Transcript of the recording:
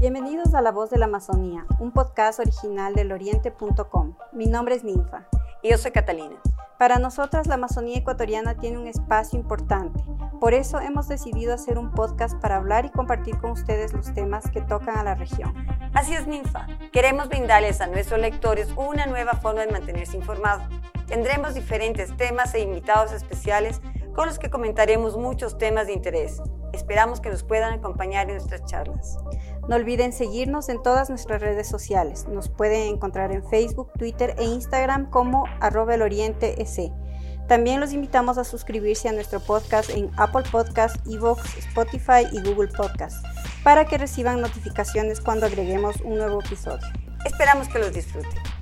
Bienvenidos a La Voz de la Amazonía, un podcast original del oriente.com. Mi nombre es Ninfa. Y yo soy Catalina. Para nosotras la Amazonía ecuatoriana tiene un espacio importante. Por eso hemos decidido hacer un podcast para hablar y compartir con ustedes los temas que tocan a la región. Así es, Ninfa. Queremos brindarles a nuestros lectores una nueva forma de mantenerse informados. Tendremos diferentes temas e invitados especiales con los que comentaremos muchos temas de interés. Esperamos que nos puedan acompañar en nuestras charlas. No olviden seguirnos en todas nuestras redes sociales. Nos pueden encontrar en Facebook, Twitter e Instagram como arroba el oriente También los invitamos a suscribirse a nuestro podcast en Apple Podcasts, Evox, Spotify y Google Podcasts para que reciban notificaciones cuando agreguemos un nuevo episodio. Esperamos que los disfruten.